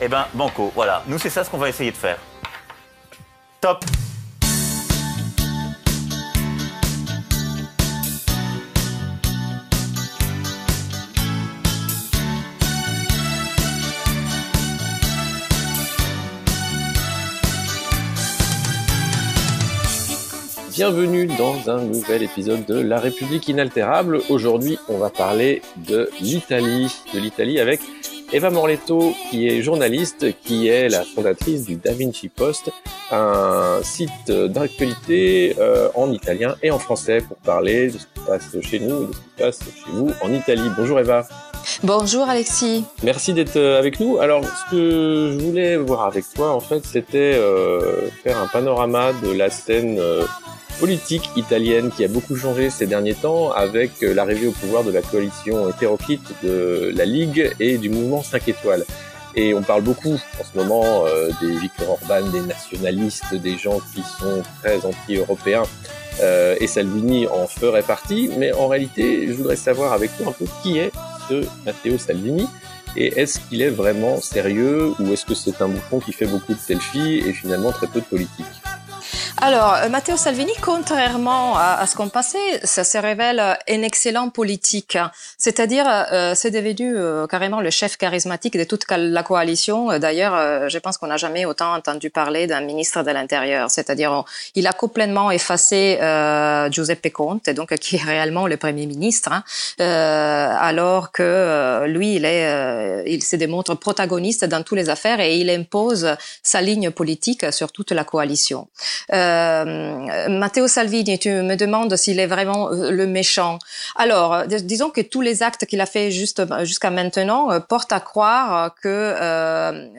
Eh ben, banco, voilà. Nous, c'est ça ce qu'on va essayer de faire. Top Bienvenue dans un nouvel épisode de La République inaltérable. Aujourd'hui, on va parler de l'Italie, de l'Italie avec Eva Morletto, qui est journaliste, qui est la fondatrice du Da Vinci Post, un site d'actualité euh, en italien et en français pour parler de ce qui se passe chez nous et de ce qui se passe chez vous en Italie. Bonjour Eva. Bonjour Alexis. Merci d'être euh, avec nous. Alors, ce que je voulais voir avec toi, en fait, c'était euh, faire un panorama de la scène euh, politique italienne qui a beaucoup changé ces derniers temps avec euh, l'arrivée au pouvoir de la coalition hétéroclite de la Ligue et du mouvement 5 étoiles. Et on parle beaucoup en ce moment euh, des Victor Orban, des nationalistes, des gens qui sont très anti-européens. Euh, et Salvini en ferait partie. Mais en réalité, je voudrais savoir avec toi un peu qui est ce Matteo Salvini. Et est-ce qu'il est vraiment sérieux ou est-ce que c'est un bouffon qui fait beaucoup de selfies et finalement très peu de politique? Alors, euh, Matteo Salvini, contrairement à, ce qu'on pensait, ça se révèle euh, un excellent politique. C'est-à-dire, euh, c'est devenu euh, carrément le chef charismatique de toute la coalition. Euh, D'ailleurs, euh, je pense qu'on n'a jamais autant entendu parler d'un ministre de l'Intérieur. C'est-à-dire, il a complètement effacé Giuseppe Conte, donc qui est réellement le premier ministre, hein, alors que lui, il est, il se démontre protagoniste dans toutes les affaires et il impose sa ligne politique sur toute la coalition. Euh, Matteo Salvini, tu me demandes s'il est vraiment euh, le méchant. Alors, euh, dis- disons que tous les actes qu'il a fait jusqu'à maintenant portent à croire que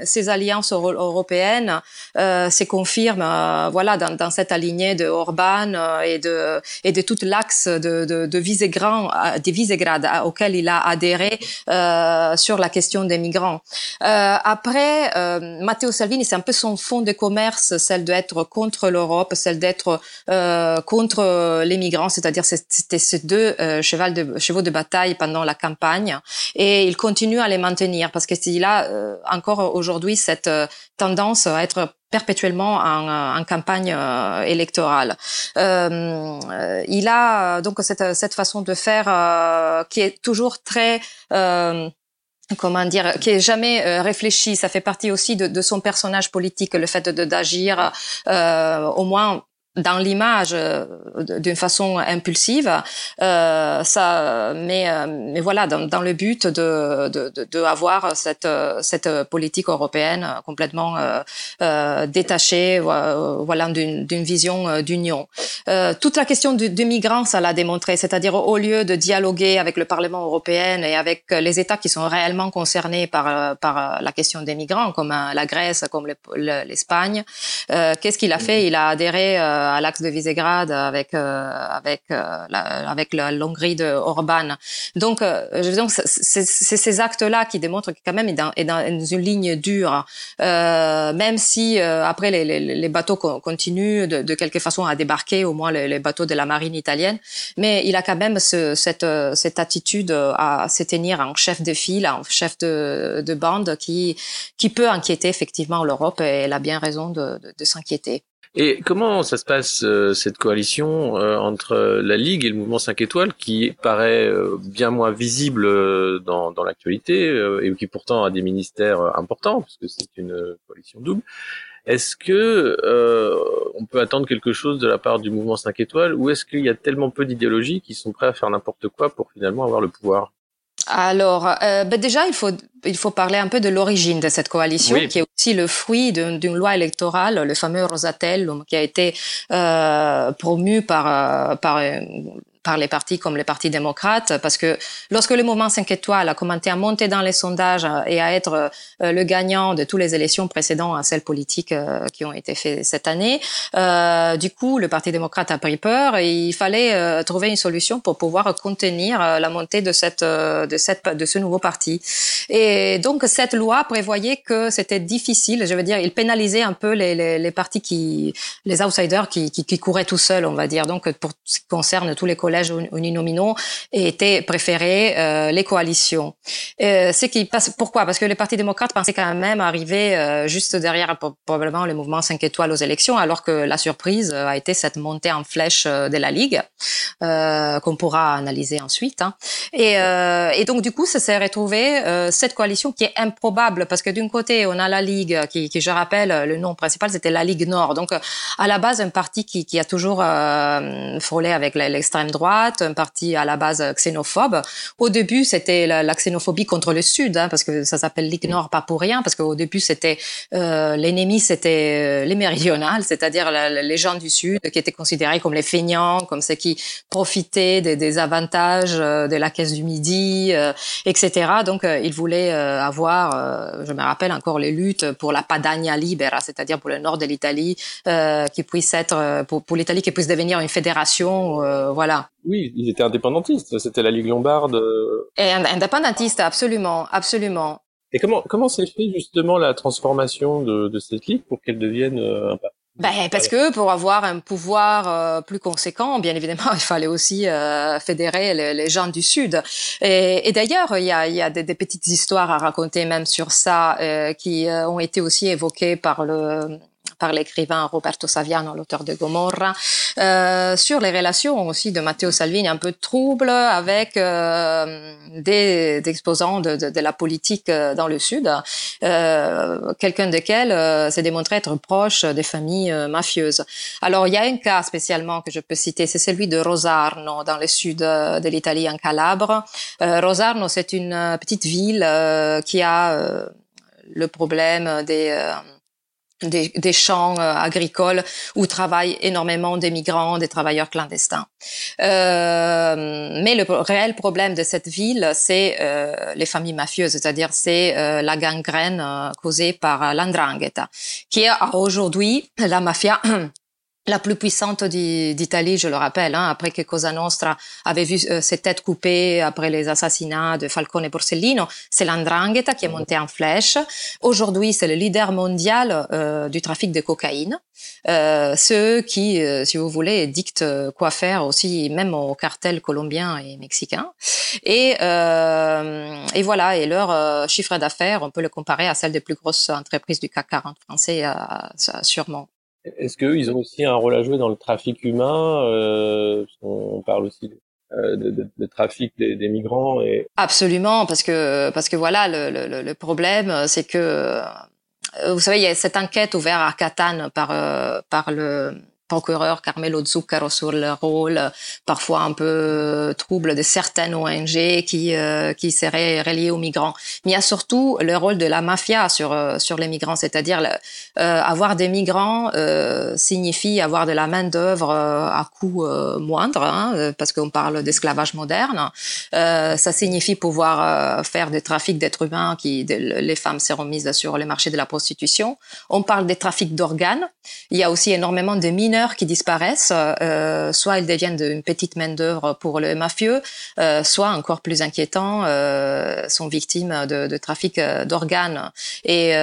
ces alliances euro- européennes se confirment, voilà, dans, cette lignée de Orban et de et tout l'axe de, de, Visegrad, auquel il a adhéré sur la question des migrants. Après, Matteo Salvini, c'est un peu son fond de commerce, celle d'être contre l'Europe, celle d'être euh, contre euh, les migrants, c'est-à-dire c'est- c'était ces deux euh, chevals de, chevaux de bataille pendant la campagne, et il continue à les maintenir parce que s'il a euh, encore aujourd'hui cette tendance à être perpétuellement en, campagne électorale. Il a donc cette, cette façon de faire qui est toujours très comment dire, qui est jamais euh, réfléchi. Ça fait partie aussi de, son personnage politique, le fait de d'agir euh, au moins dans l'image euh, d'une façon impulsive, euh, ça, mais euh, mais voilà, dans, dans le but de de, de, avoir cette cette politique européenne complètement euh, détachée, vo- voilà, d'une vision d'union. Toute la question du, des migrants, ça l'a démontré, c'est-à-dire au lieu de dialoguer avec le Parlement européen et avec les États qui sont réellement concernés par par la question des migrants, comme la Grèce, comme le- le- l'Espagne, euh, qu'est-ce qu'il a fait? Il a adhéré à l'axe de Visegrad avec euh, avec euh, la, avec la Hongrie de Orban. Donc, euh, dire, c'est ces actes-là qui démontrent que quand même est dans, est dans une ligne dure, euh, même si euh, après les, les, les bateaux co- continuent de, de quelque façon à débarquer, au moins les, les bateaux de la marine italienne, mais il a quand même ce, cette euh, cette attitude à se tenir en chef de file, en chef de, de bande qui qui peut inquiéter effectivement l'Europe et elle a bien raison de, de s'inquiéter. Et comment ça se passe euh, cette coalition euh, entre la Ligue et le mouvement 5 étoiles qui paraît euh, bien moins visible euh, dans, dans l'actualité euh, et qui pourtant a des ministères euh, importants puisque c'est une coalition double. Est-ce que on peut attendre quelque chose de la part du mouvement 5 étoiles ou est-ce qu'il y a tellement peu d'idéologies qui sont prêts à faire n'importe quoi pour finalement avoir le pouvoir? Alors, euh, ben déjà, il faut, il faut parler un peu de l'origine de cette coalition, Oui. qui est aussi le fruit d'une d'une loi électorale, le fameux Rosatellum, qui a été euh, promu par, euh, par euh, par les partis comme les partis démocrates, parce que lorsque le mouvement 5 étoiles a commencé à monter dans les sondages et à être le gagnant de toutes les élections précédentes à celles politiques qui ont été faites cette année, du coup, le Parti démocrate a pris peur et il fallait trouver une solution pour pouvoir contenir la montée de cette de cette de ce nouveau parti. Et donc cette loi prévoyait que c'était difficile, je veux dire, il pénalisait un peu les, les, les partis qui, les outsiders qui, qui, qui, couraient tout seuls, on va dire. Donc pour ce qui concerne tous les collèges uninominaux, étaient préférés euh, les coalitions. Euh, qui passe, pourquoi? Parce que les partis démocrates pensaient quand même arriver euh, juste derrière probablement le mouvement 5 étoiles aux élections, alors que la surprise a été cette montée en flèche de la Ligue, qu'on pourra analyser ensuite. Hein. Et, donc du coup, ça s'est retrouvé cette coalition qui est improbable parce que d'un côté, on a la Ligue qui, je rappelle, le nom principal c'était la Ligue Nord. Donc à la base, un parti qui, a toujours frôlé avec l'extrême droite, un parti à la base xénophobe. Au début, c'était la, xénophobie contre le Sud, hein, parce que ça s'appelle Ligue Nord pas pour rien, parce qu'au début, c'était euh, l'ennemi, c'était euh, les méridionales, c'est-à-dire les gens du Sud qui étaient considérés comme les feignants, comme ceux qui profitaient des, des avantages euh, de la caisse du Midi, euh, etc. Donc, ils voulaient avoir, je me rappelle encore les luttes pour la Padania Libera, c'est-à-dire pour le nord de l'Italie, qui puisse être pour, pour l'Italie qui puisse devenir une fédération, euh, voilà. Oui, ils étaient indépendantistes. C'était la Ligue lombarde. Et indépendantiste, absolument, absolument. Et comment comment s'est fait justement la transformation de, de cette ligue pour qu'elle devienne euh, un parti ben, parce que pour avoir un pouvoir euh, plus conséquent, bien évidemment, il fallait aussi euh, fédérer les, les, gens du Sud. Et, et d'ailleurs, il y a, il y a des, des, petites histoires à raconter même sur ça euh, qui ont été aussi évoquées par le par l'écrivain Roberto Saviano, l'auteur de Gomorra, euh, sur les relations aussi de Matteo Salvini un peu troubles avec euh, des, exposants de, de, de, la politique euh, dans le Sud, euh, quelqu'un desquels euh, s'est démontré être proche des familles euh, mafieuses. Alors il y a un cas spécialement que je peux citer, c'est celui de Rosarno dans le sud de l'Italie, en Calabre. Rosarno, c'est une petite ville qui a le problème des des, des, champs euh, agricoles où travaillent énormément des migrants, des travailleurs clandestins. Euh, mais le réel problème de cette ville, c'est euh, les familles mafieuses, c'est-à-dire c'est euh, la gangrène euh, causée par l'andrangheta, qui est aujourd'hui la mafia la plus puissante d'Italie, je le rappelle, hein, après que Cosa Nostra avait vu euh, ses têtes coupées après les assassinats de Falcone et Borsellino, c'est l'Andrangheta qui est montée en flèche. Aujourd'hui, c'est le leader mondial euh, du trafic de cocaïne. Euh, ceux qui, euh, si vous voulez, dictent quoi faire aussi, même aux cartels colombiens et mexicains. Et, et voilà, et leur chiffre d'affaires, on peut le comparer à celle des plus grosses entreprises du CAC 40 français, sûrement. Est-ce qu'ils ont aussi un rôle à jouer dans le trafic humain euh, On parle aussi euh, de, de, de, trafic des, des, migrants. Et... Absolument, parce que parce que voilà, le, le, le problème, c'est que euh, vous savez, il y a cette enquête ouverte à Catane par euh, par le procureur Carmelo Zuccaro sur le rôle parfois un peu trouble de certaines ONG qui euh, qui seraient reliées aux migrants. Mais il y a surtout le rôle de la mafia sur euh, sur les migrants, c'est-à-dire euh, avoir des migrants euh, signifie avoir de la main d'œuvre euh, à coût moindre, hein, parce qu'on parle d'esclavage moderne. ça signifie pouvoir faire des trafics d'êtres humains qui les femmes seront mises sur le marché de la prostitution. On parle des trafics d'organes. Il y a aussi énormément de qui disparaissent, euh, soit ils deviennent une petite main d'œuvre pour le mafieux, euh, soit encore plus inquiétant, euh, sont victimes de, trafic d'organes. Et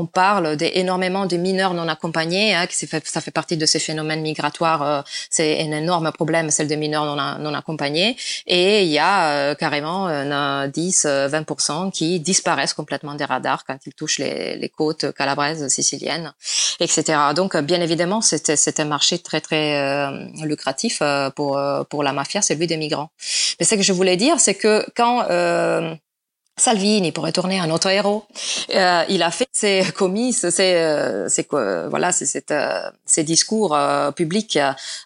on parle d'énormément de mineurs non accompagnés, hein, qui ça fait partie de ces phénomènes migratoires. C'est un énorme problème, celle des mineurs non, non accompagnés. Et il y a carrément 10-20% qui disparaissent complètement des radars quand ils touchent les, les côtes calabraises, siciliennes, etc. Donc, bien évidemment, c'est un marché très très euh, lucratif euh, pour euh, pour la mafia, celui des migrants. Mais ce que je voulais dire, c'est que quand Salvini, pour retourner à notre héros, euh, il a fait ses commis, ses, euh, voilà, ses, euh, discours publics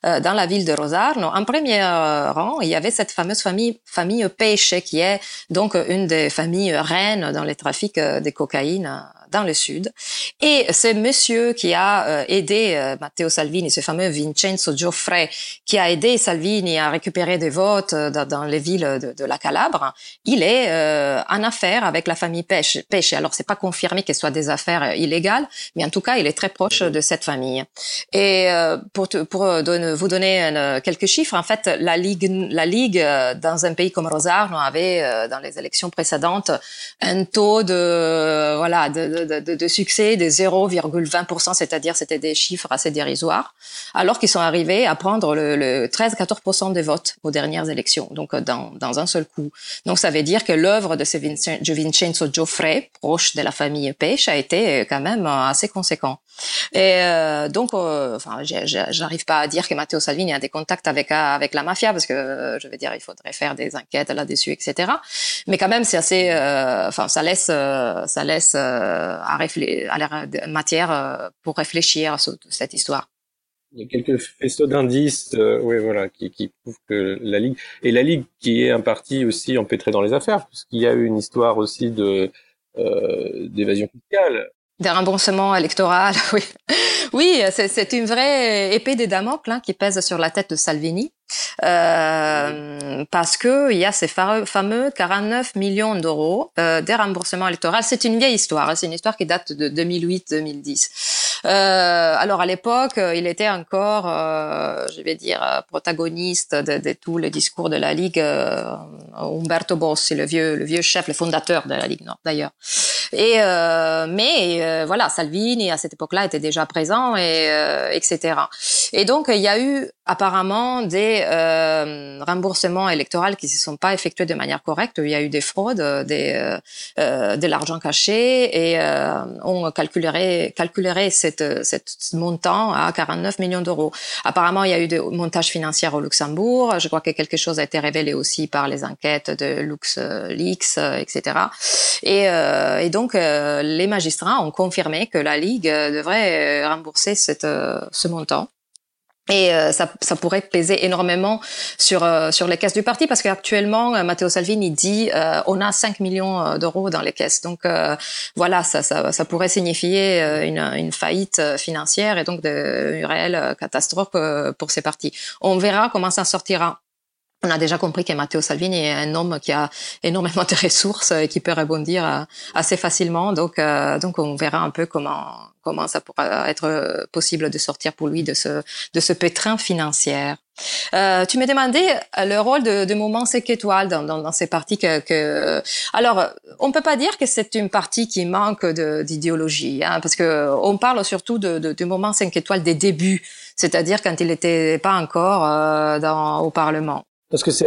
dans la ville de Rosarno. En premier rang, il y avait cette fameuse famille, famille Pesce, qui est donc une des familles reines dans les trafics de cocaïne dans le sud. Et c'est monsieur qui a aidé Matteo Salvini, ce fameux Vincenzo Gioffre, qui a aidé Salvini à récupérer des votes dans, les villes de, la Calabre, il est en affaire avec la famille Pêche. Pêche. Alors, c'est pas confirmé ce soit des affaires illégales, mais en tout cas, il est très proche de cette famille. Et pour, pour vous donner quelques chiffres, en fait, la Ligue, la Ligue dans un pays comme Rosarno avait, dans les élections précédentes, un taux de, voilà, de de, succès de 0,20%, c'est-à-dire c'était des chiffres assez dérisoires, alors qu'ils sont arrivés à prendre le, 13-14% des votes aux dernières élections, donc euh, dans, dans un seul coup. Donc ça veut dire que l'œuvre de ce Vincenzo Gioffre, proche de la famille Pêche, a été euh, quand même euh, assez conséquent. Et donc, enfin, j'arrive pas à dire que Matteo Salvini a des contacts avec avec la mafia parce que je veux dire, il faudrait faire des enquêtes là-dessus, etc. Mais quand même, c'est assez, enfin, ça laisse, ça laisse à, à la matière euh, pour réfléchir sur cette histoire. Il y a quelques faisceaux d'indices, euh, oui, voilà, qui, qui prouvent que la Ligue et la Ligue qui est un parti aussi empêtré dans les affaires, puisqu'il y a eu une histoire aussi de euh, d'évasion fiscale. Des remboursements électoraux, oui. Oui, c'est une vraie épée des Damocles hein, qui pèse sur la tête de Salvini. Euh, parce que il y a ces fameux 49 millions d'euros euh, des remboursements électoraux. C'est une vieille histoire, hein, c'est une histoire qui date de 2008-2010. Euh, alors à l'époque, il était encore, euh, je vais dire, protagoniste de, de, tous les discours de la Ligue. Euh, Umberto Bossi, le vieux, le vieux chef, le fondateur de la Ligue Nord d'ailleurs. Et mais voilà, Salvini à cette époque-là était déjà présent et etc. Et donc il y a eu apparemment des euh, remboursements électoraux qui se sont pas effectués de manière correcte. Il y a eu des fraudes, des, euh, euh de l'argent caché et euh, on calculerait, calculerait cette, cette montant à 49 millions d'euros. Apparemment, il y a eu des montages financiers au Luxembourg. Je crois que quelque chose a été révélé aussi par les enquêtes de LuxLeaks, etc. Et, et donc, les magistrats ont confirmé que la Ligue devrait rembourser cette, ce montant. Et euh, ça, ça, pourrait peser énormément sur euh, sur les caisses du parti parce qu'actuellement euh, Matteo Salvini dit on a 5 millions d'euros dans les caisses donc voilà ça, ça, ça pourrait signifier une, une, faillite financière et donc de, une réelle catastrophe pour ces partis. On verra comment ça sortira. On a déjà compris que Matteo Salvini est un homme qui a énormément de ressources et qui peut rebondir assez facilement. Donc, donc on verra un peu comment comment ça pourra être possible de sortir pour lui de ce, de ce pétrin financier. Euh, tu m'as demandé euh, le rôle de, de Moment 5 étoiles dans, dans, dans, ces parties que, que, alors on peut pas dire que c'est une partie qui manque d'idéologie hein, parce que on parle surtout de, de, de Moment 5 étoiles des débuts c'est-à-dire quand il n'était pas encore euh, dans, au Parlement parce que c'est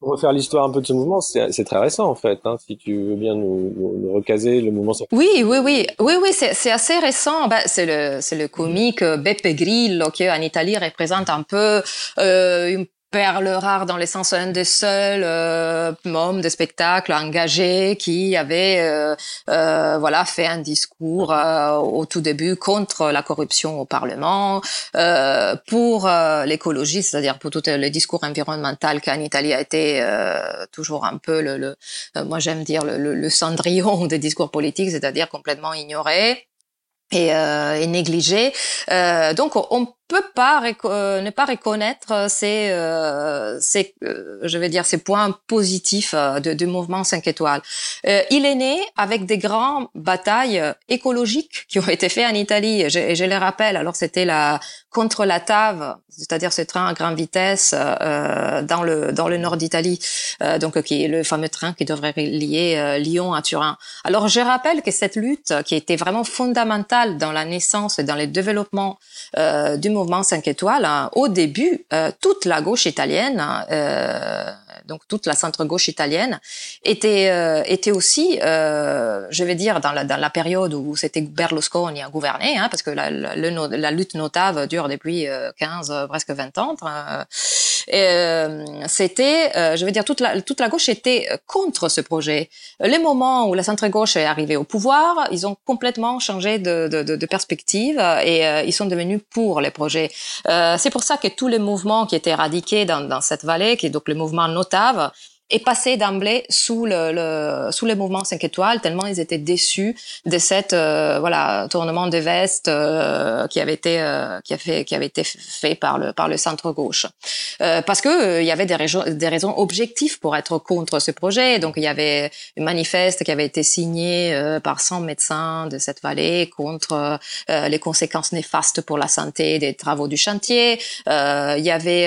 pour refaire l'histoire un peu de ce mouvement, c'est très récent en fait. Hein, si tu veux bien nous, nous, recaser le mouvement. Oui, oui, oui, oui, oui, c'est assez récent. Ben, c'est le, le comique Beppe Grillo qui en Italie représente un peu euh, une perle rare dans les sens un des seuls euh, hommes de spectacle engagés qui avait euh, euh, voilà fait un discours euh, au tout début contre la corruption au Parlement euh, pour euh, l'écologie c'est-à-dire pour tout le discours environnemental qui en Italie a été toujours un peu le, le moi j'aime dire le, le, le, cendrillon des discours politiques c'est-à-dire complètement ignoré et, et négligé donc on peut pas euh, ne pas reconnaître ces, euh, ces euh, je vais dire ces points positifs de, du mouvement 5 étoiles. il est né avec des grandes batailles écologiques qui ont été faites en Italie je, je les rappelle. Alors c'était la contre la TAV, c'est-à-dire ce train à grande vitesse dans le dans le nord d'Italie, donc qui est le fameux train qui devrait lier Lyon à Turin. Alors je rappelle que cette lutte qui était vraiment fondamentale dans la naissance et dans le développement du mouvement 5 étoiles, hein, au début, euh, toute la gauche italienne, euh, donc toute la centre-gauche italienne, était, euh, était aussi, euh, je vais dire, dans la, dans la période où c'était Berlusconi à gouverner, hein, parce que la, la, la, lutte notave dure depuis 15, euh, presque 20 ans. c'était, je veux dire, toute la, toute la gauche était contre ce projet. Les moments où la centre-gauche est arrivée au pouvoir, ils ont complètement changé de, de, de, perspective et ils sont devenus pour les projets. C'est pour ça que tous les mouvements qui étaient éradiqués dans, dans cette vallée, qui est donc le mouvement Notave, est passé d'emblée sous le, le, sous le mouvement 5 étoiles tellement ils étaient déçus de cette euh, voilà tournement de veste euh, qui avait été euh, qui a fait qui avait été fait par le par le centre gauche. Parce que il y avait des raisons des raisons objectives pour être contre ce projet. Donc il y avait un manifeste qui avait été signé par 100 médecins de cette vallée contre les conséquences néfastes pour la santé des travaux du chantier. Il y avait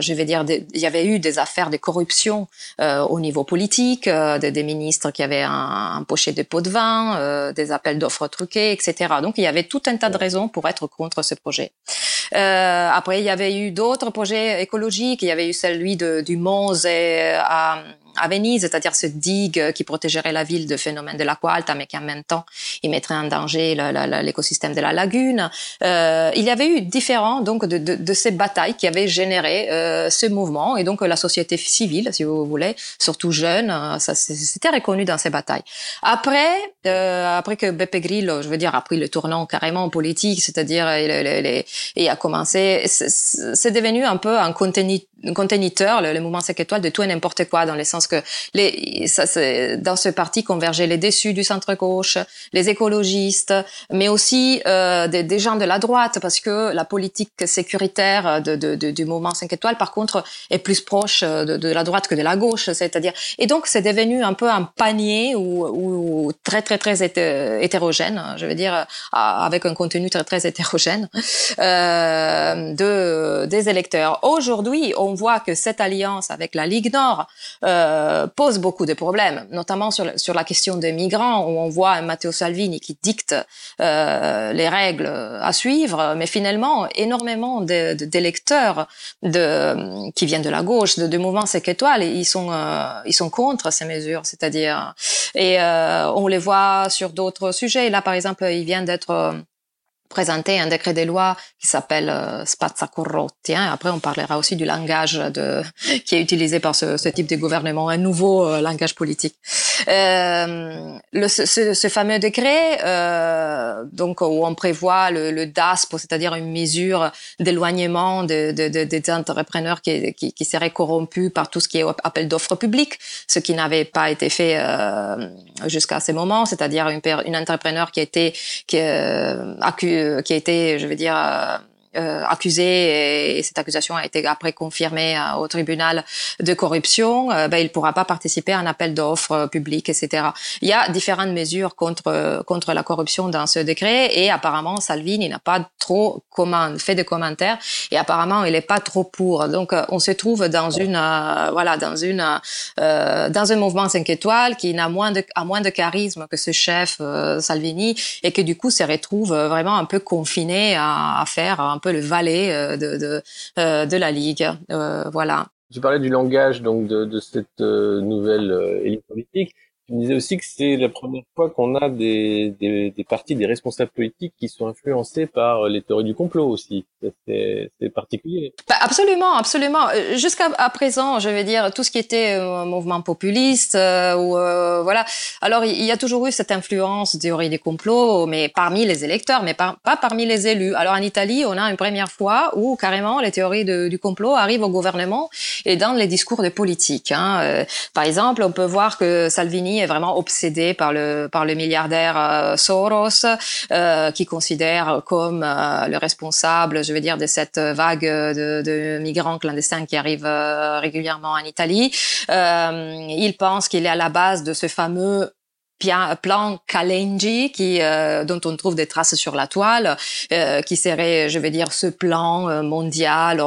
je vais dire il y avait eu des affaires de corruption euh, au niveau politique, euh, des, des, ministres qui avaient un, un pochet de pots de vin, euh, des appels d'offres truqués, etc. Donc il y avait tout un tas de raisons pour être contre ce projet. après, il y avait eu d'autres projets écologiques. Il y avait eu celui de, du Mons à à Venise, c'est-à-dire ce digue qui protégerait la ville de phénomènes de l'aqua alta, mais qui en même temps il mettrait en danger l'écosystème de la lagune. Euh, il y avait eu différents donc de, de, de ces batailles qui avaient généré euh, ce mouvement et donc la société civile, si vous voulez, surtout jeune, euh, ça c'était reconnu dans ces batailles. Après, euh, après que Beppe Grillo, je veux dire, a pris le tournant carrément politique, c'est-à-dire il, a commencé, c'est devenu un peu un conteneur, le, le mouvement 5 étoiles de tout et n'importe quoi dans les sens que les, ça, dans ce parti convergeaient les déçus du centre-gauche, les écologistes, mais aussi euh, des, des, gens de la droite, parce que la politique sécuritaire de, de, de, du mouvement 5 étoiles, par contre, est plus proche de, de la droite que de la gauche, c'est-à-dire... Et donc, c'est devenu un peu un panier ou très, très, très hétérogène, je veux dire, avec un contenu très, très hétérogène euh, de, des électeurs. Aujourd'hui, on voit que cette alliance avec la Ligue Nord euh, euh, pose beaucoup de problèmes, notamment sur, sur la question des migrants, où on voit Matteo Salvini qui dicte euh, les règles à suivre, mais finalement, énormément d'électeurs de, de, qui viennent de la gauche, de, de mouvement 5 étoiles, ils sont, euh, ils sont contre ces mesures, c'est-à-dire, et euh, on les voit sur d'autres sujets. Là, par exemple, il vient d'être présenté un décret des lois qui s'appelle euh, Spazza Corrotti. Hein. Après, on parlera aussi du langage de, qui est utilisé par ce, type de gouvernement, un nouveau euh, langage politique. Euh, le, ce, ce, fameux décret, euh, donc où on prévoit le, le DASP, c'est-à-dire une mesure d'éloignement de, de, de, des entrepreneurs qui, qui, qui, seraient corrompus par tout ce qui est appel d'offres publiques, ce qui n'avait pas été fait euh, jusqu'à ce moment, c'est-à-dire une, une entrepreneur qui été qui, accusée qui a été, je veux dire, euh, euh, accusé et, cette accusation a été après confirmée euh, au tribunal de corruption, euh, ben, il ne pourra pas participer à un appel d'offres public, etc. Il y a différentes mesures contre contre la corruption dans ce décret et apparemment Salvini n'a pas trop comment, fait de commentaires et apparemment il n'est pas trop pour. Donc on se trouve dans une voilà dans une dans un mouvement 5 étoiles qui n'a moins de a moins de charisme que ce chef Salvini et que du coup se retrouve vraiment un peu confiné à, à faire un le valet euh, de, euh, de la Ligue. Euh, voilà. Tu parlais du langage donc de, de cette nouvelle élite politique. Tu me disais aussi que c'est la première fois qu'on a des, des, des partis, des responsables politiques qui sont influencés par les théories du complot aussi. C'est particulier. Bah, absolument, absolument. Euh, jusqu'à présent, je vais dire tout ce qui était euh, mouvement populiste euh, ou euh, voilà. Alors il y a toujours eu cette influence théorie des complots, mais parmi les électeurs, mais pas, parmi les élus. Alors en Italie, on a une première fois où carrément les théories du complot arrivent au gouvernement et dans les discours de politique. Hein. par exemple, on peut voir que Salvini est vraiment obsédé par le par le milliardaire euh, Soros, euh, qui considère comme euh, le responsable, je veux dire, de cette vague de, de migrants clandestins qui arrivent régulièrement en Italie. il pense qu'il est à la base de ce fameux plan Kalenji qui euh, dont on trouve des traces sur la toile euh, qui serait je vais dire ce plan euh, mondial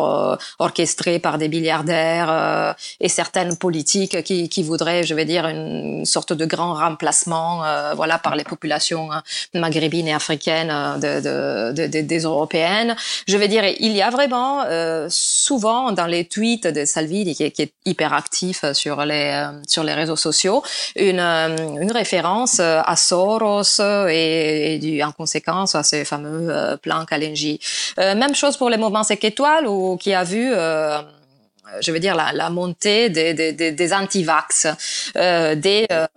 orchestré par des milliardaires et certaines politiques qui, qui voudraient je vais dire une sorte de grand remplacement voilà par les populations hein, maghrébines et africaines de, de, de, des européennes. Je vais dire il y a vraiment souvent dans les tweets de Salvini qui, qui est hyper actif sur les sur les réseaux sociaux une une référence euh, à Soros et, et en conséquence à ces fameux euh, plans Kalenji. Euh, même chose pour les mouvements 5 étoiles où, qui a vu euh, je veux dire la, montée des, des, anti-vax, euh,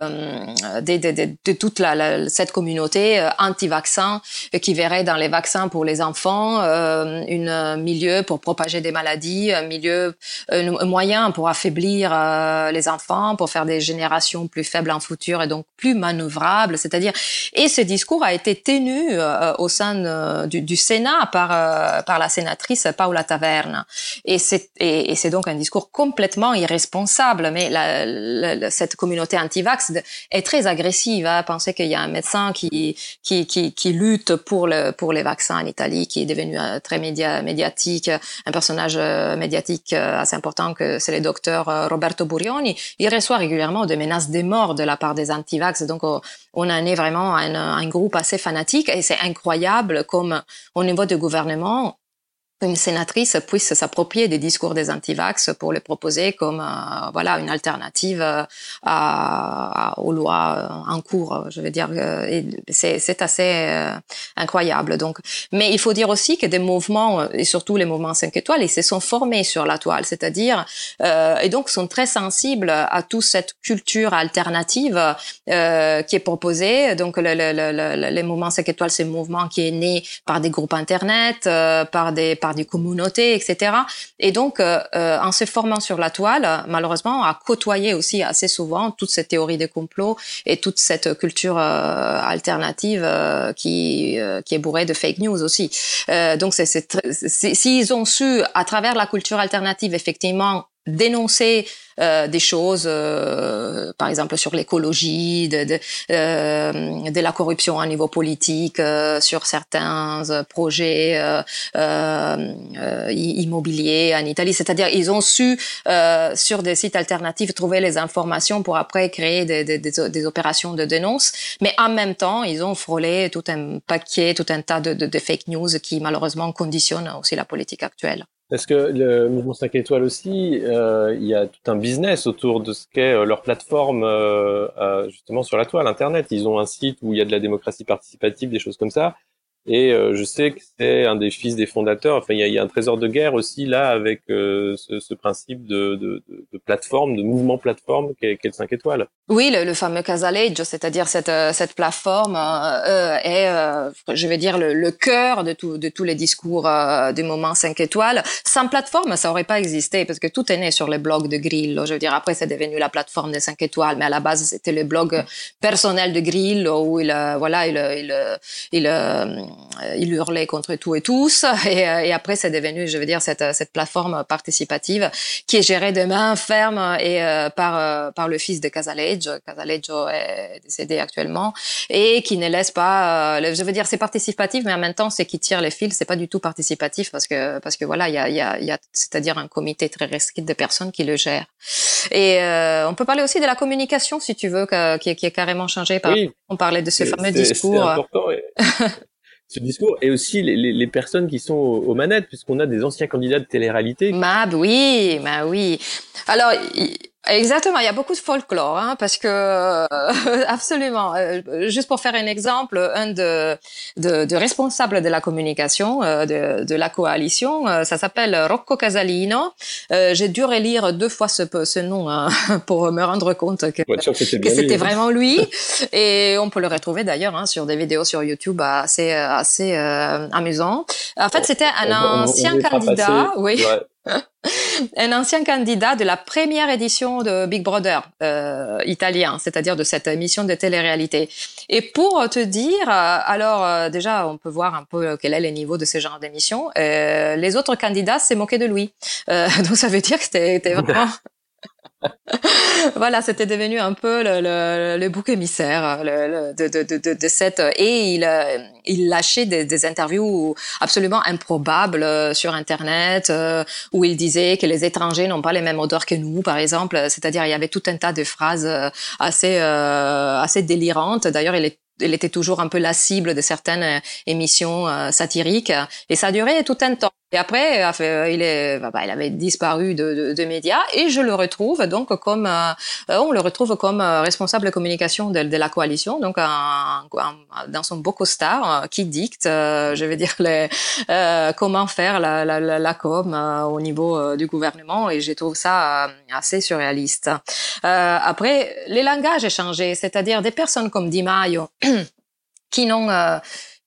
euh, de toute cette communauté euh, anti-vaccin qui verrait dans les vaccins pour les enfants euh, une milieu pour propager des maladies, un milieu, un moyen pour affaiblir euh, les enfants, pour faire des générations plus faibles en futur et donc plus manœuvrables. C'est-à-dire, et ce discours a été tenu au sein du, Sénat par la sénatrice Paula Taverne. Et c'est donc donc un discours complètement irresponsable. Mais la, la, cette communauté anti-vax est très agressive. Hein. Penser qu'il y a un médecin qui, qui, qui, qui, lutte pour, le, pour les vaccins en Italie, qui est devenu euh, très média, médiatique, un personnage euh, médiatique euh, assez important que c'est le docteur Roberto Burioni. Il reçoit régulièrement des menaces de mort de la part des anti-vax. Donc on en est vraiment un, un groupe assez fanatique et c'est incroyable comme au niveau du gouvernement, une sénatrice puisse s'approprier des discours des antivax pour les proposer comme euh, voilà une alternative euh, à, aux lois euh, en cours. Je veux dire, c'est assez incroyable. Donc, mais il faut dire aussi que des mouvements et surtout les mouvements 5 étoiles, ils se sont formés sur la toile, c'est-à-dire et donc sont très sensibles à toute cette culture alternative qui est proposée. Donc, le, le, le, les mouvements 5 étoiles, c'est un mouvement qui est né par des groupes internet, par des par des communautés, etc. Et donc, euh, euh, en se formant sur la toile, malheureusement, a côtoyé aussi assez souvent toute cette théorie des complots et toute cette culture euh, alternative qui qui est bourrée de fake news aussi. donc, c'est s'ils ont su à travers la culture alternative effectivement dénoncer euh, des choses, euh, par exemple sur l'écologie, de, de, euh, de, la corruption à niveau politique, euh, sur certains projets immobiliers en Italie. C'est-à-dire ils ont su sur des sites alternatifs trouver les informations pour après créer des, des, des, opérations de dénonce, mais en même temps ils ont frôlé tout un paquet, tout un tas de, de fake news qui malheureusement conditionnent aussi la politique actuelle. Parce que le mouvement 5 étoiles aussi, euh, il y a tout un business autour de ce qu'est euh, leur plateforme euh, justement sur la toile, Internet. Ils ont un site où il y a de la démocratie participative, des choses comme ça. Et euh, je sais que c'est un des fils des fondateurs. Enfin, il y a, y a un trésor de guerre aussi là avec euh, ce, ce, principe de, de, de, plateforme, de mouvement plateforme qu'est qu le 5 étoiles. Oui, le, le fameux Casaleggio, c'est-à-dire cette, euh, cette plateforme euh, est, euh, je vais dire, le, le cœur de, tout, de tous les discours du moment 5 étoiles. Sans plateforme, ça aurait pas existé parce que tout est né sur les blogs de Grillo. Je veux dire, après, c'est devenu la plateforme des 5 étoiles, mais à la base, c'était le blog personnel de Grillo où il, voilà, il, il, il, il euh, il hurlait contre tout et tous. Et, euh, et après, c'est devenu, je veux dire, cette, cette plateforme participative qui est gérée de main ferme et euh, par par le fils de Casaleggio. Casaleggio est décédé actuellement et qui ne laisse pas. je veux dire, c'est participatif, mais en même temps, c'est qui tire les fils. C'est pas du tout participatif parce que parce que voilà, il y a, y a, y a c'est-à-dire un comité très restreint de personnes qui le gèrent. Et on peut parler aussi de la communication, si tu veux, qui, qui est carrément changé. Par, On parlait de ce fameux discours. Important, ce discours et aussi les, personnes qui sont aux, manettes puisqu'on a des anciens candidats de télé-réalité. Bah oui, bah oui. Alors Exactement, il y a beaucoup de folklore, hein, parce que euh, absolument. Euh, juste pour faire un exemple, un de, de, de responsables de la communication euh, de, de, la coalition, ça s'appelle Rocco Casalino. J'ai dû relire deux fois ce, ce nom hein, pour me rendre compte que, que c'était hein. vraiment lui. Et on peut le retrouver d'ailleurs hein, sur des vidéos sur YouTube assez assez amusant. En fait, c'était un ancien candidat, oui. Un ancien candidat de la première édition de Big Brother euh, italien, c'est-à-dire de cette émission de télé-réalité. Et pour te dire, euh, alors euh, déjà, on peut voir un peu quel est le niveau de ce genre d'émission. les autres candidats s'est moqué de lui. donc ça veut dire que c'était vraiment voilà, c'était devenu un peu le, bouc émissaire de, cette et il euh, lâchait des, interviews absolument improbables euh, sur internet euh, où il disait que les étrangers n'ont pas les mêmes odeurs que nous, par exemple. C'est-à-dire il y avait tout un tas de phrases assez assez délirantes. D'ailleurs, il il était toujours un peu la cible de certaines émissions satiriques et ça a duré tout un temps. Et après, euh, il, est, bah, bah, il avait disparu de, de, de, médias et je le retrouve donc comme euh, on le retrouve comme euh, responsable communication de, de la coalition, donc un, dans son beau costard qui dicte, je vais dire les, comment faire la, la, la, la com au niveau du gouvernement et je trouve ça assez surréaliste. après, les langages ont changé, c'est-à-dire des personnes comme Di Maio qui n'ont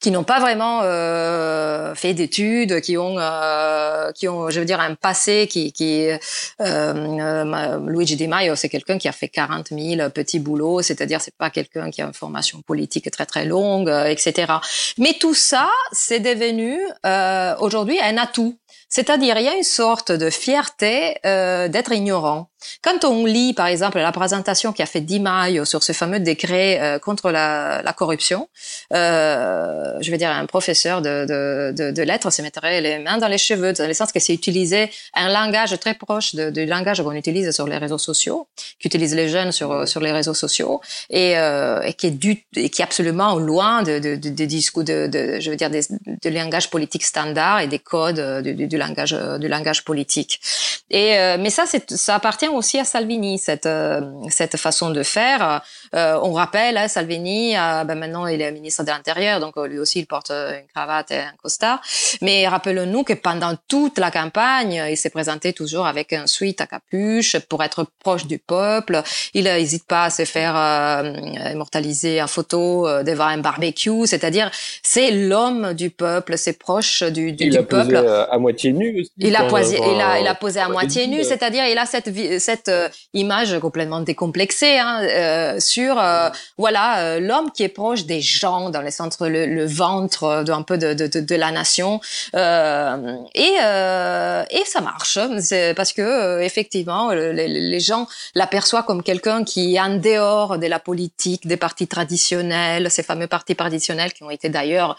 qui n'ont pas vraiment euh, fait d'études, qui ont, euh, qui ont, je veux dire, un passé qui, qui euh, euh Luigi Di Maio, c'est quelqu'un qui a fait 40 000 petits boulots, c'est-à-dire c'est pas quelqu'un qui a une formation politique très très longue, euh, etc. Mais tout ça, c'est devenu euh, aujourd'hui un atout. C'est-à-dire, il y a une sorte de fierté d'être ignorant. Quand on lit, par exemple, la présentation qui a fait Di Maio sur ce fameux décret euh, contre la, corruption, euh, je veux dire, un professeur de, de, de, de, lettres se mettrait les mains dans les cheveux, dans le sens que c'est utiliser un langage très proche du langage qu'on utilise sur les réseaux sociaux, qu'utilisent les jeunes sur, les réseaux sociaux, et, euh, qui est qui est absolument loin de, de, discours, de, je veux dire, de langage politique standard et des codes du, du, langage, du langage politique. Et, euh, mais ça, ça appartient aussi à Salvini cette euh, cette façon de faire. Euh, on rappelle, hein, Salvini, euh, ben maintenant il est ministre de l'Intérieur, donc lui aussi il porte une cravate et un costard. Mais rappelons-nous que pendant toute la campagne, il s'est présenté toujours avec un suite à capuche pour être proche du peuple. Il n'hésite pas à se faire immortaliser en photo devant un barbecue, c'est-à-dire c'est l'homme du peuple, c'est proche du, du, il a peuple. Posé à, moitié nu aussi. Il a posé, il a, il a posé à moitié nu, c'est-à-dire il a cette cette euh, image complètement décomplexée hein, euh, sur euh, voilà l'homme qui est proche des gens dans les centres, le, ventre d'un peu de, de, de, de, la nation. Et et ça marche. Parce que effectivement les, les gens l'aperçoivent comme quelqu'un qui est en dehors de la politique des partis traditionnels, ces fameux partis traditionnels qui ont été d'ailleurs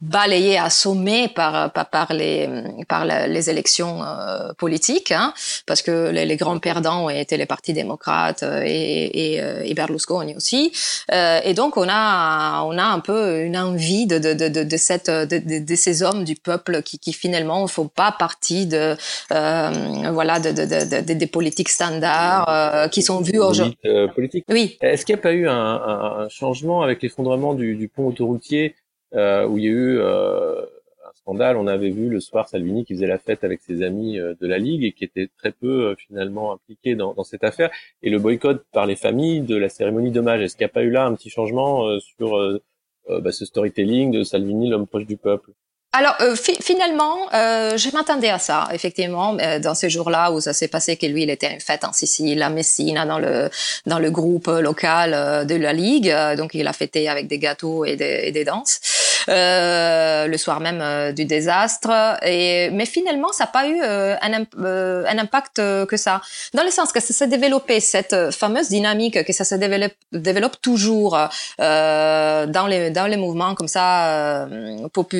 balayé, assommé par par, par les par les élections euh, politiques, hein, parce que les, les, grands perdants ont été les partis démocrates euh, et, et, euh, et Berlusconi aussi, euh, et donc on a on a un peu une envie de de de, de cette de, de, ces hommes du peuple qui qui finalement ne font pas partie de euh, voilà de, de, de, des politiques standards qui sont vus aujourd'hui. politique. Oui. Est-ce qu'il n'y a pas eu un, un, un changement avec l'effondrement du, du pont autoroutier? Euh, où il y a eu euh, un scandale. On avait vu le soir Salvini qui faisait la fête avec ses amis euh, de la Ligue et qui était très peu finalement impliqué dans, dans, cette affaire. Et le boycott par les familles de la cérémonie d'hommage. Est-ce qu'il n'y a pas eu là un petit changement sur bah, ce storytelling de Salvini, l'homme proche du peuple? Alors euh, finalement, euh, je m'attendais à ça, effectivement, euh, dans ces jours-là où ça s'est passé que lui, il était en fête en Sicile, à Messina, dans le dans le groupe local euh, de la ligue, donc il a fêté avec des gâteaux et des, et des danses. Le soir même du désastre, et mais finalement, ça n'a pas eu un, un impact que ça, dans le sens que ça s'est développé cette fameuse dynamique que ça se développe, développe toujours dans les dans les mouvements comme ça popu,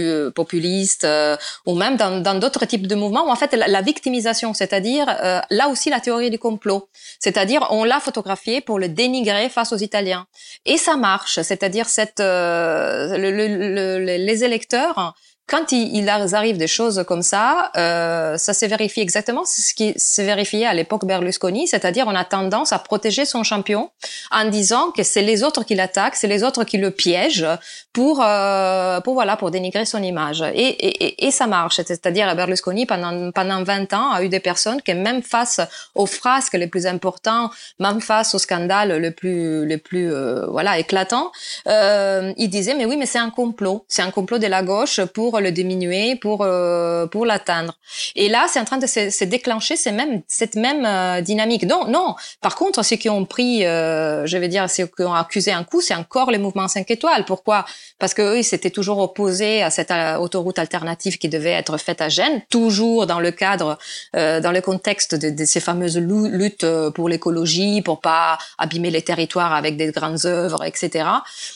euh, ou même dans d'autres types de mouvements où en fait la, victimisation, c'est-à-dire euh, là aussi la théorie du complot, c'est-à-dire on l'a photographié pour le dénigrer face aux Italiens. Et ça marche, c'est-à-dire cette euh, les électeurs quand il, il, arrive des choses comme ça, euh, ça s'est vérifié exactement ce qui s'est vérifié à l'époque Berlusconi, c'est-à-dire on a tendance à protéger son champion en disant que c'est les autres qui l'attaquent, c'est les autres qui le piègent pour, euh, pour voilà, pour dénigrer son image. Et, et, et ça marche, c'est-à-dire Berlusconi pendant pendant 20 ans a eu des personnes qui même face aux frasques les plus importants, même face aux scandales le plus le plus euh, voilà éclatants, euh, il disait mais oui mais c'est un complot, c'est un complot de la gauche pour le diminuer, pour euh, pour l'atteindre. Et là, c'est en train de se, se déclencher c'est même, cette même euh, dynamique. Non, non. Par contre, ceux qui ont pris, euh, je vais dire, ceux qui ont accusé un coup, c'est encore les mouvements 5 étoiles. Pourquoi? Parce que eux, ils s'étaient toujours opposés à cette autoroute alternative qui devait être faite à Gênes, toujours dans le cadre, dans le contexte de, de ces fameuses luttes pour l'écologie, pour pas abîmer les territoires avec des grandes œuvres, etc.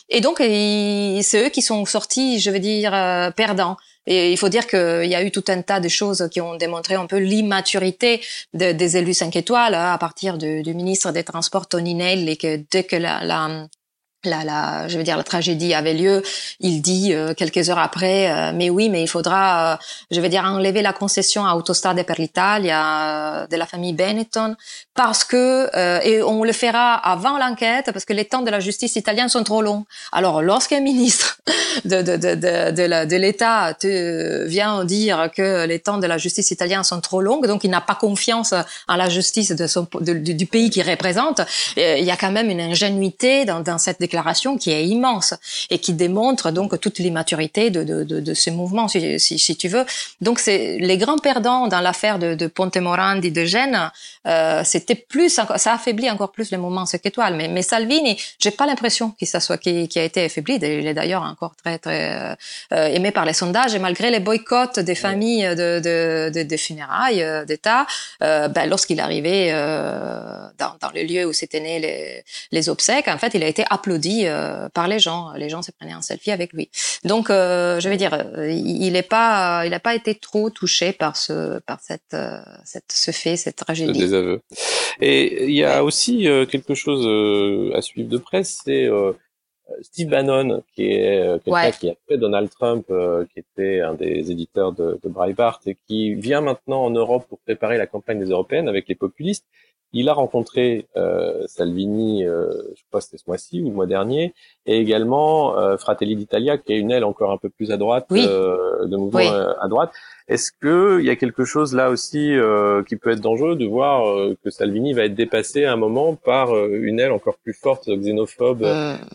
Et donc, c'est eux qui sont sortis, je veux dire, euh, Et il faut dire qu'il y a eu tout un tas de choses qui ont démontré un peu l'immaturité des élus 5 étoiles hein, à partir du, ministre des Transports Tony Neil et que dès que la la, la, je veux dire, la tragédie avait lieu. Il dit euh, quelques heures après, euh, mais oui, mais il faudra, euh, je veux dire, enlever la concession à Autostrade per l'Italia de la famille Benetton parce que et on le fera avant l'enquête parce que les temps de la justice italienne sont trop longs. Alors, lorsqu'un ministre de de de de, de l'État vient dire que les temps de la justice italienne sont trop longs, donc il n'a pas confiance en la justice de son du pays qu'il représente, il y a quand même une ingénuité dans, dans cette déclaration qui est immense et qui démontre donc toute l'immaturité de, de, de, de, ce mouvement, si, si, si, tu veux. Donc c'est les grands perdants dans l'affaire de, de Ponte Morandi de Gênes. Euh, c'était plus, ça affaiblit encore plus le mouvement 5 étoiles. Mais, mais Salvini, j'ai pas l'impression qu'il soit qui, qui a été affaibli. Il est d'ailleurs encore très très euh, aimé par les sondages et malgré les boycotts des familles de, de, de, de funérailles euh, d'État, euh, ben, lorsqu'il arrivait dans, dans le lieu où s'étaient nés les, les obsèques, en fait, il a été applaudi dit euh, par les gens. Les gens se prenaient un selfie avec lui. Donc, euh, je vais dire, euh, il n'est pas, il n'a pas été trop touché par ce, par cette, cette ce fait, cette tragédie. Des aveux. Et il y a aussi quelque chose à suivre de près, c'est Steve Bannon, qui est quelqu'un qui a fait Donald Trump, qui était un des éditeurs de, de Breitbart et qui vient maintenant en Europe pour préparer la campagne des européennes avec les populistes. Il a rencontré euh, Salvini, euh, je crois que c'était ce mois-ci ou le mois dernier, et également euh, Fratelli d'Italia, qui est une aile encore un peu plus à droite, euh, de mouvement euh, à droite. Est-ce que il y a quelque chose là aussi euh, qui peut être dangereux de voir euh, que Salvini va être dépassé à un moment par euh, une aile encore plus forte xénophobe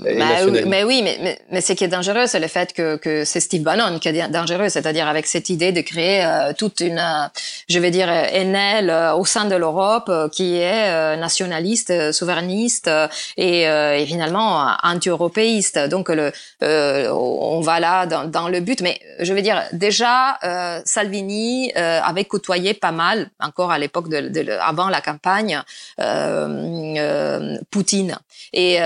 et bah, oui, mais oui, mais, mais, mais ce qui est dangereux, c'est le fait que, que c'est Steve Bannon qui est dangereux, c'est-à-dire avec cette idée de créer toute une, je vais dire, une aile au sein de l'Europe qui est nationaliste, souverainiste et, et finalement anti-européiste. Donc le, on va là dans, dans, le but, mais je veux dire déjà Salvini euh, avait côtoyé pas mal, encore à l'époque de, avant la campagne, euh, euh Poutine. Et,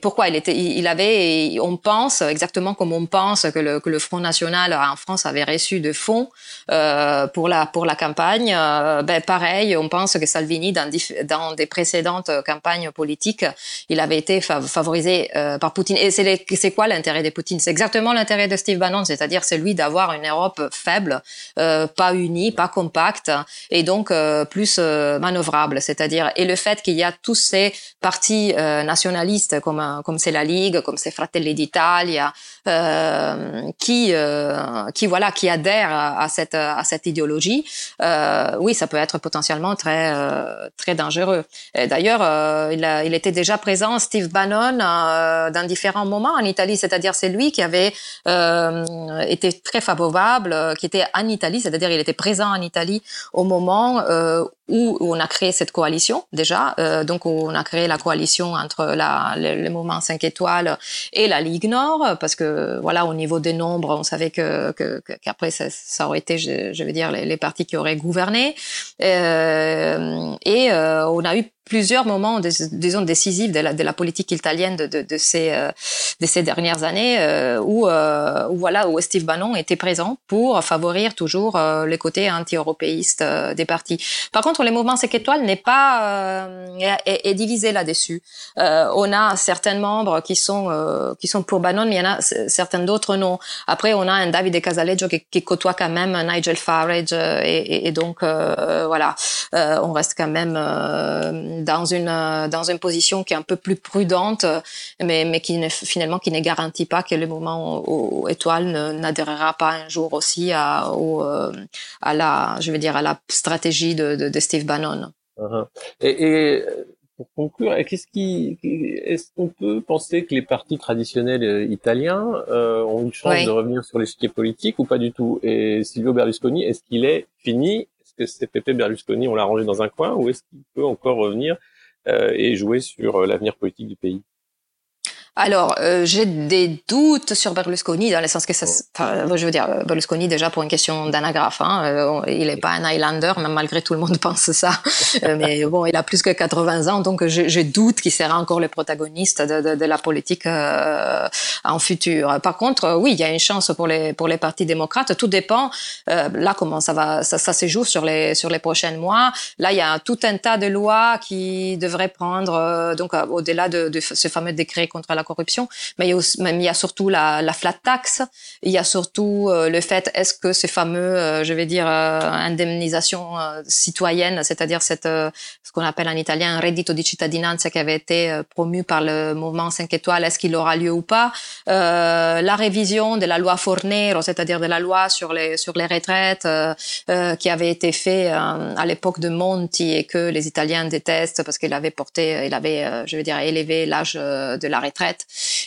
pourquoi il était, il avait, on pense exactement comme on pense que le, que le Front National en France avait reçu de fonds pour la pour la campagne. ben pareil, on pense que Salvini dans, dans des précédentes campagnes politiques, il avait été favorisé par Poutine. Et c'est quoi l'intérêt de Poutine? C'est exactement l'intérêt de Steve Bannon, c'est-à-dire celui d'avoir une Europe faible, pas unie, pas compacte, et donc euh, plus euh, manœuvrable. C'est-à-dire et le fait qu'il y a tous ces partis nationalistes comme comme c'est la Ligue, comme c'est Fratelli d'Italia, qui qui voilà qui adhèrent à, cette à cette idéologie, oui, ça peut être potentiellement très très dangereux. D'ailleurs, il a, il était déjà présent, Steve Bannon, dans différents moments en Italie. C'est-à-dire c'est lui qui avait été très favorable, qui était en Italie c'est-à-dire il était présent en Italie au moment euh, où on a créé cette coalition déjà. Euh, donc on a créé la coalition entre la, le, le, mouvement 5 étoiles et la Ligue Nord, parce que voilà, au niveau des nombres, on savait que qu'après ça, ça, aurait été, je, je veux dire, les, les, partis qui auraient gouverné. Euh, et euh, on a eu plusieurs moments, disons, décisifs de la, de la politique italienne de, de, de ces, euh, de ces dernières années, euh, où, euh, où, voilà, où Steve Bannon était présent pour favoriser toujours les côtés anti-européistes des partis. Par contre, les mouvements 5 étoiles n'est pas est, est, divisé là-dessus. on a certains membres qui sont qui sont pour Bannon, mais il y en a certains d'autres non. Après, on a un Davide Casaleggio qui, côtoie quand même Nigel Farage et, donc voilà, on reste quand même dans une euh, dans une position qui est un peu plus prudente, mais mais qui finalement qui ne garantit pas que le mouvement aux, étoiles n'adhérera pas un jour aussi à euh, à la je veux dire à la stratégie de, de, de Steve Bannon. Uh-huh. et, et pour conclure, qu'est-ce qui, est-ce qu'on peut penser que les partis traditionnels euh, italiens euh, ont une chance de revenir sur l'échiquier politique ou pas du tout? Et Silvio Berlusconi, est-ce qu'il est fini? Est-ce que c'est Pepe Berlusconi, on l'a rangé dans un coin, ou est-ce qu'il peut encore revenir euh, et jouer sur l'avenir politique du pays? Alors, euh, j'ai des doutes sur Berlusconi, dans le sens que ça, enfin, je veux dire, Berlusconi déjà pour une question d'anagraphe, hein, euh, il n'est pas un Highlander, même malgré tout le monde pense ça. Euh, mais bon, il a plus que 80 ans, donc je, doute qu'il sera encore le protagoniste de, de, de la politique euh, en futur. Par contre, oui, il y a une chance pour les pour les partis démocrates. Tout dépend là comment ça va, ça, ça se joue sur les sur les prochains mois. Là, il y a tout un tas de lois qui devraient prendre, donc au-delà de, de ce fameux décret contre la corruption, mais il y a, aussi, il y a surtout la, la, flat tax, il y a surtout euh, le fait est-ce que ces fameux, euh, je vais dire, euh, indemnisation citoyenne, c'est-à-dire cette ce qu'on appelle en italien un reddito di cittadinanza qui avait été promu par le mouvement 5 étoiles, est-ce qu'il aura lieu ou pas? La révision de la loi Fornero, c'est-à-dire de la loi sur les sur les retraites, qui avait été fait à l'époque de Monti et que les Italiens détestent parce qu'il avait porté, il avait, je veux dire, élevé l'âge de la retraite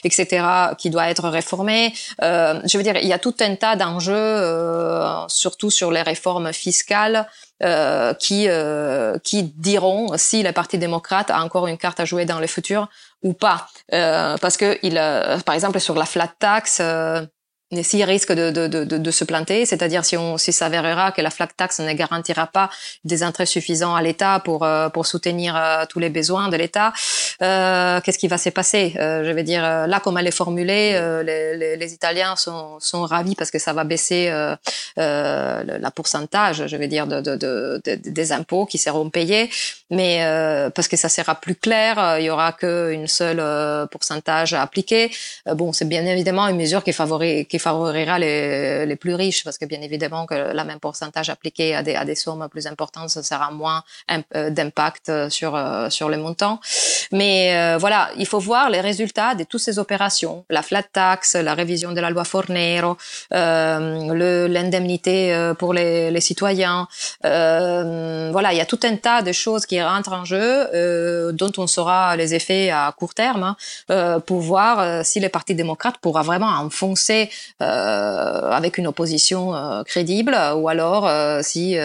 etc., qui doit être réformé. Euh, je veux dire, il y a tout un tas d'enjeux, euh, surtout sur les réformes fiscales. Euh, qui qui diront si le Parti démocrate a encore une carte à jouer dans le futur ou pas parce que il par exemple sur la flat tax s'il risque de, de, de, de, se planter, c'est-à-dire si on si s'avérera que la flat tax ne garantira pas des intérêts suffisants à l'État pour euh, pour soutenir euh, tous les besoins de l'État, euh, qu'est-ce qui va se passer? Je vais dire là comme elle est formulée, les, les, les, Italiens sont sont ravis parce que ça va baisser la pourcentage, je vais dire de, de, des impôts qui seront payés, mais parce que ça sera plus clair, il y aura qu'une seule pourcentage à appliquer. bon, c'est bien évidemment une mesure qui favorise qui favorira les, les, plus riches, parce que bien évidemment que la même pourcentage appliqué à des, à des sommes plus importantes, ça sera moins euh, d'impact sur, euh, sur les montants. Mais euh, voilà, il faut voir les résultats de toutes ces opérations, la flat tax, la révision de la loi Fornero, euh, l'indemnité pour les, les citoyens. Euh, voilà, il y a tout un tas de choses qui rentrent en jeu, dont on saura les effets à court terme, hein, pour voir si le Parti démocrate pourra vraiment enfoncer euh, avec une opposition euh, crédible, ou alors euh, si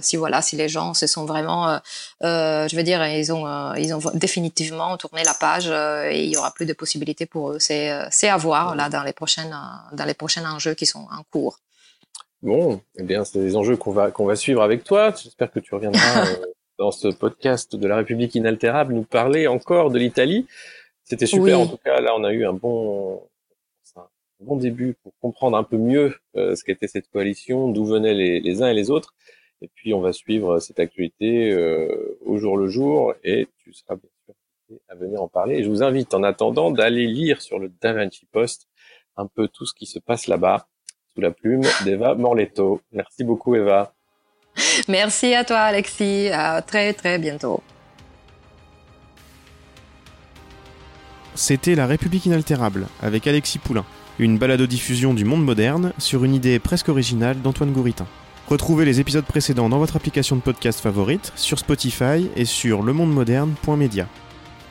si voilà si les gens se sont vraiment, je veux dire, ils ont ils ont définitivement tourné la page et il y aura plus de possibilités pour eux. C'est c'est à voir là dans les prochaines dans les prochains enjeux qui sont en cours. Bon, eh bien, c'est des enjeux qu'on va qu'on va suivre avec toi. J'espère que tu reviendras dans ce podcast de la République inaltérable nous parler encore de l'Italie. C'était super. En tout cas, là, on a eu un bon bon début pour comprendre un peu mieux euh, ce qu'était cette coalition, d'où venaient les, les, uns et les autres. Et puis on va suivre cette actualité euh, au jour le jour et tu seras bien à venir en parler. Et je vous invite en attendant d'aller lire sur le Da Vinci Post un peu tout ce qui se passe là-bas sous la plume d'Eva Morletto. Merci beaucoup Eva. Merci à toi Alexis. À très très bientôt. C'était La République inaltérable avec Alexis Poulain une balado-diffusion du monde moderne sur une idée presque originale d'Antoine Gouritin. Retrouvez les épisodes précédents dans votre application de podcast favorite, sur Spotify et sur lemondemoderne.media.